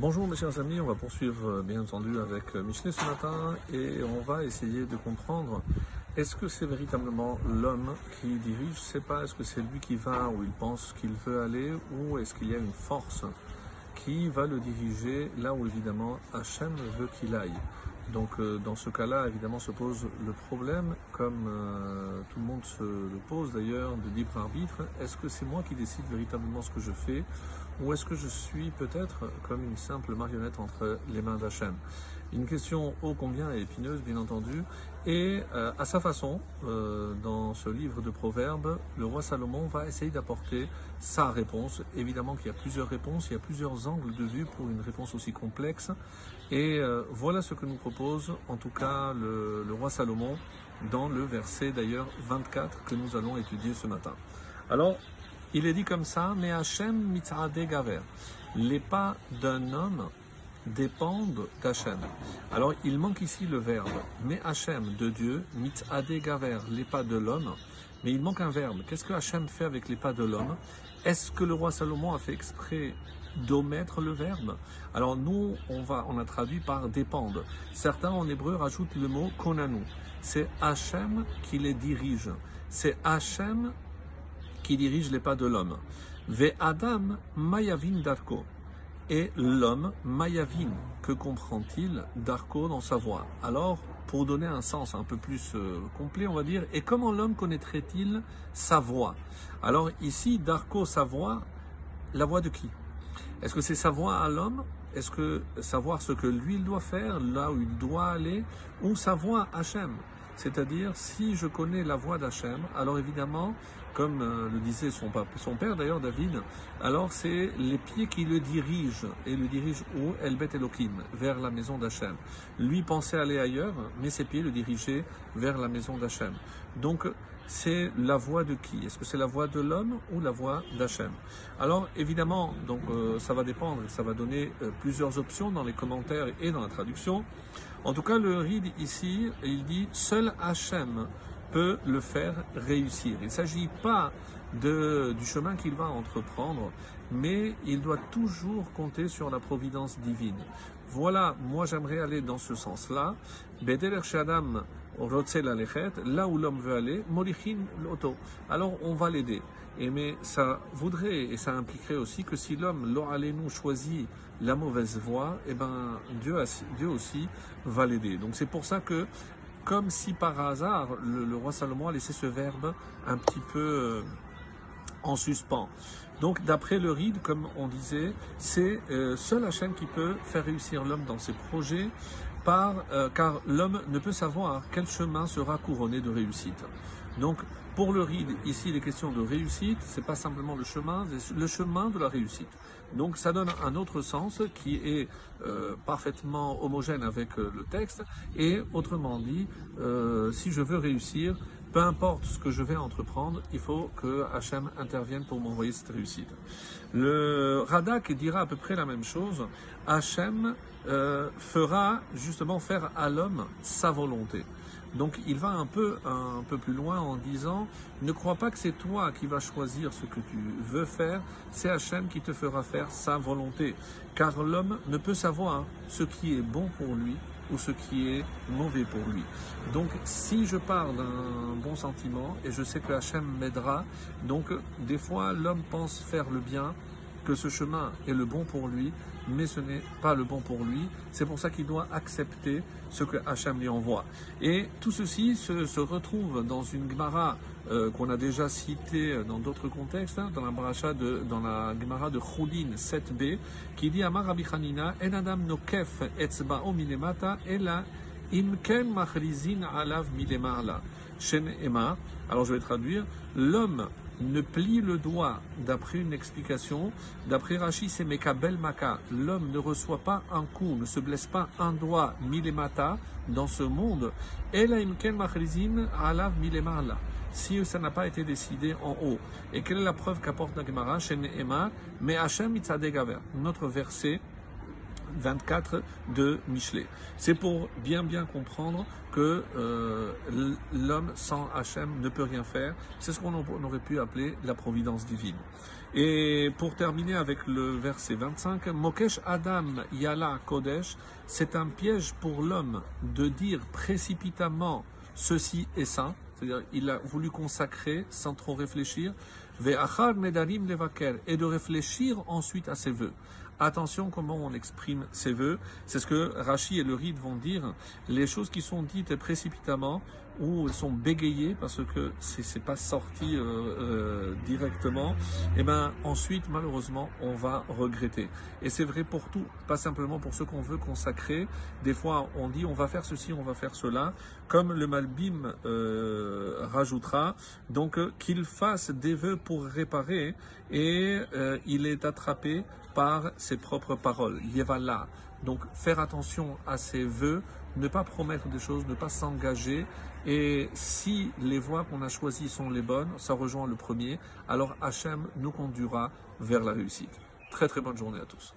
Bonjour mes chers amis, on va poursuivre euh, bien entendu avec euh, Michelet ce matin et on va essayer de comprendre est-ce que c'est véritablement l'homme qui dirige, je sais pas, est-ce que c'est lui qui va où il pense qu'il veut aller ou est-ce qu'il y a une force qui va le diriger là où évidemment Hachem veut qu'il aille? Donc euh, dans ce cas-là, évidemment, se pose le problème, comme tout le monde se le pose d'ailleurs, de libre arbitre. Est-ce que c'est moi qui décide véritablement ce que je fais ou est-ce que je suis peut-être comme une simple marionnette entre les mains d'Hachem? Une question ô combien épineuse, bien entendu, et euh, à sa façon, euh, dans ce livre de Proverbes, le roi Salomon va essayer d'apporter sa réponse. Évidemment qu'il y a plusieurs réponses, il y a plusieurs angles de vue pour une réponse aussi complexe. Et euh, voilà ce que nous propose en tout cas le, le roi Salomon dans le verset d'ailleurs 24 que nous allons étudier ce matin. Alors, il est dit comme ça, mais Hachem gaver. Les pas d'un homme dépendent d'Hachem. Alors il manque ici le verbe, mais Hachem de Dieu, gaver, les pas de l'homme. Mais il manque un verbe. Qu'est-ce que Hachem fait avec les pas de l'homme? Est-ce que le roi Salomon a fait exprès d'omettre le verbe? Alors nous, on, va, on a traduit par dépendent. Certains en hébreu rajoutent le mot konanu. C'est Hachem qui les dirige. C'est Hachem qui dirige les pas de l'homme. Adam Darko. Et l'homme Mayavin, que comprend-il Darko dans sa voix? Alors, pour donner un sens un peu plus euh, complet, on va dire, et comment l'homme connaîtrait-il sa voix? Alors ici, Darko, sa voix, la voix de qui? Est-ce que c'est sa voix à l'homme? Est-ce que savoir ce que lui il doit faire, là où il doit aller, ou sa voix à Hachem? C'est-à-dire, si je connais la voix d'Hachem, alors évidemment, comme euh, le disait son, père d'ailleurs, David, alors c'est les pieds qui le dirigent. Et le dirigent où? Elbet Elohim, vers la maison d'Hachem. Lui pensait aller ailleurs, mais ses pieds le dirigeaient vers la maison d'Hachem. Donc, c'est la voix de qui? Est-ce que c'est la voix de l'homme ou la voix d'Hachem? Alors évidemment, donc euh, ça va dépendre, ça va donner euh, plusieurs options dans les commentaires et dans la traduction. En tout cas, le ride ici, il dit seul Hachem peut le faire réussir. Il ne s'agit pas du chemin qu'il va entreprendre, mais il doit toujours compter sur la providence divine. Voilà, moi j'aimerais aller dans ce sens-là. Beder Shadam là où l'homme veut aller, l'auto. Alors on va l'aider. Et mais ça voudrait et ça impliquerait aussi que si l'homme, nous choisit la mauvaise voie, eh ben Dieu, Dieu aussi va l'aider. Donc c'est pour ça que, comme si par hasard, le, roi Salomon a laissé ce verbe un petit peu euh, en suspens. Donc d'après le ride, comme on disait, c'est euh, seul Hachem qui peut faire réussir l'homme dans ses projets, euh, car l'homme ne peut savoir quel chemin sera couronné de réussite. Donc pour le ride, ici, les questions de réussite, c'est pas simplement le chemin, c'est le chemin de la réussite. Donc ça donne un autre sens qui est euh, parfaitement homogène avec euh, le texte. Et autrement dit, si je veux réussir, peu importe ce que je vais entreprendre, il faut que Hachem intervienne pour m'envoyer cette réussite. Le Radak dira à peu près la même chose. Hachem fera justement faire à l'homme sa volonté. Donc il va un peu, un peu plus loin en disant, ne crois pas que c'est toi qui vas choisir ce que tu veux faire, c'est Hachem qui te fera faire sa volonté. Car l'homme ne peut savoir ce qui est bon pour lui ou ce qui est mauvais pour lui. Donc si je pars d'un bon sentiment et je sais que Hachem m'aidera, donc des fois l'homme pense faire le bien, que ce chemin est le bon pour lui, mais ce n'est pas le bon pour lui. C'est pour ça qu'il doit accepter ce que Hachem lui envoie. Et tout ceci se, retrouve dans une Gemara euh, qu'on a déjà citée dans d'autres contextes, hein, dans la bracha de, dans Gemara de Choudin 7b, qui dit Amar Rabbi Hanina, adam nokef minemata, ela imken machrizin alav. Shen Ema. Alors je vais traduire. L'homme ne plie le doigt, d'après une explication, d'après Rachid, c'est Mekabel Maka. L'homme ne reçoit pas un coup, ne se blesse pas un doigt, milemata, dans ce monde. alav Si ça n'a pas été décidé en haut. Et quelle est la preuve qu'apporte la chez Mais Hachem Notre verset 24 de Michelet. C'est pour bien bien comprendre que euh, l'homme sans Hachem ne peut rien faire. C'est ce qu'on aurait pu appeler la providence divine. Et pour terminer avec le verset 25, Mokesh Adam Yala Kodesh, c'est un piège pour l'homme de dire précipitamment ceci et ça, c'est-à-dire il a voulu consacrer sans trop réfléchir, et de réfléchir ensuite à ses vœux. Attention comment on exprime ses vœux. C'est ce que Rachi et le Ride vont dire. Les choses qui sont dites précipitamment ou sont bégayées parce que c'est pas sorti euh, euh, directement, et eh ben ensuite malheureusement on va regretter. Et c'est vrai pour tout, pas simplement pour ce qu'on veut consacrer. Des fois on dit on va faire ceci, on va faire cela, comme le Malbim euh, rajoutera, donc qu'il fasse des vœux pour réparer et il est attrapé par ses propres paroles. Yevala. Donc faire attention à ses vœux, ne pas promettre des choses, ne pas s'engager. Et si les voies qu'on a choisies sont les bonnes, ça rejoint le premier, alors Hachem nous conduira vers la réussite. Très très bonne journée à tous.